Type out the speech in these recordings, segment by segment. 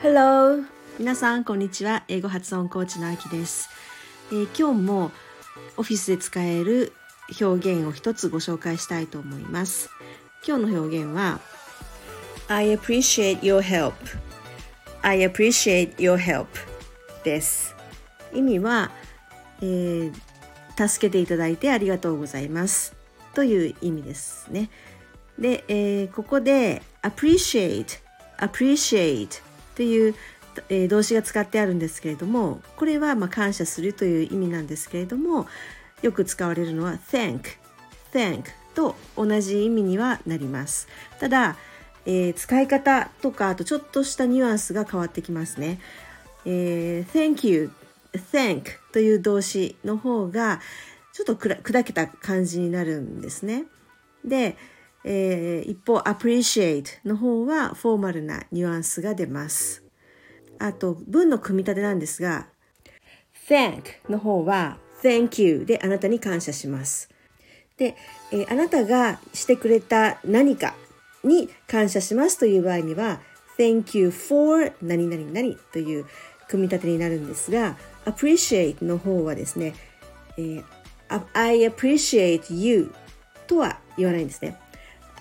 Hello! 皆さん、こんにちは。英語発音コーチのあきです、えー、今日もオフィスで使える表現を一つご紹介したいと思います。今日の表現は I appreciate your help I appreciate your help です。意味は、えー、助けていただいてありがとうございますという意味ですね。で、えー、ここで appreciate appreciate という、えー、動詞が使ってあるんですけれどもこれはまあ感謝するという意味なんですけれどもよく使われるのは thank thank と同じ意味にはなりますただ、えー、使い方とかあとちょっとしたニュアンスが変わってきますね、えー、thank you thank という動詞の方がちょっと砕けた感じになるんですねで、えー、一方 appreciate の方はフォーマルなニュアンスが出ますあと文の組み立てなんですが thank の方は thank you であなたに感謝します。で、えー、あなたがしてくれた何かに感謝しますという場合には thank you for 何々々という組み立てになるんですが appreciate の方はですね、えー、I appreciate you とは言わないんですね。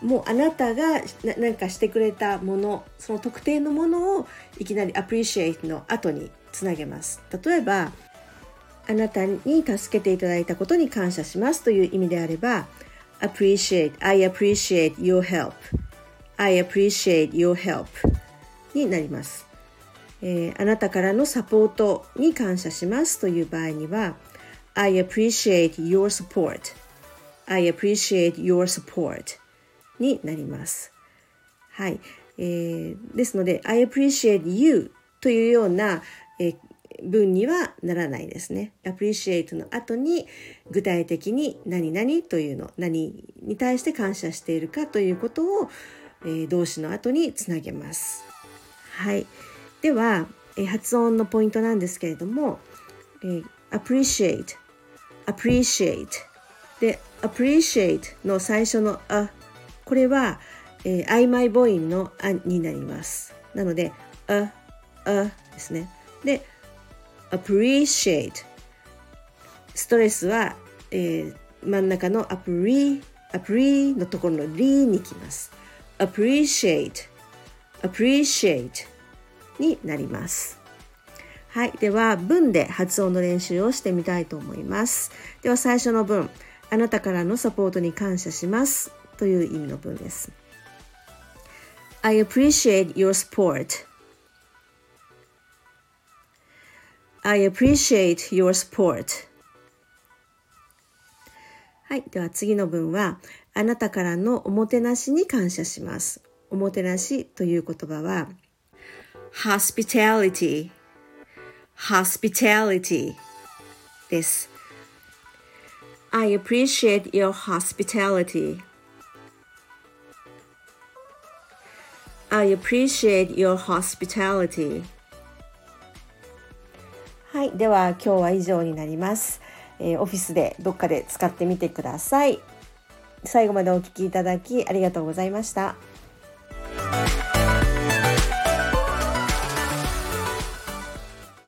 もうあなたが何かしてくれたものその特定のものをいきなり appreciate の後につなげます例えばあなたに助けていただいたことに感謝しますという意味であれば appreciate, I appreciate your help I appreciate your help になります、えー、あなたからのサポートに感謝しますという場合には I appreciate your support I appreciate your support になりますはい、えー、ですので I appreciate you というような、えー、文にはならないですね。appreciate の後に具体的に何々というの、何に対して感謝しているかということを、えー、動詞の後につなげます。はい。では、えー、発音のポイントなんですけれども、えー、appreciate, appreciate で、appreciate の最初のあ、これは、えー、曖昧母音のあになります。なので、あ、あですね。で、appreciate ストレスは、えー、真ん中のアプリアプリのところのリにきます appreciate appreciate になりますはいでは文で発音の練習をしてみたいと思いますでは最初の文あなたからのサポートに感謝しますという意味の文です I appreciate your support I appreciate your support. はい。では次の文は、あなたからのおもてなしに感謝します。おもてなしという言葉は、hospitality, hospitality です。I appreciate your hospitality. I appreciate your hospitality. はい。では今日は以上になります。えー、オフィスでどっかで使ってみてください。最後までお聴きいただきありがとうございました。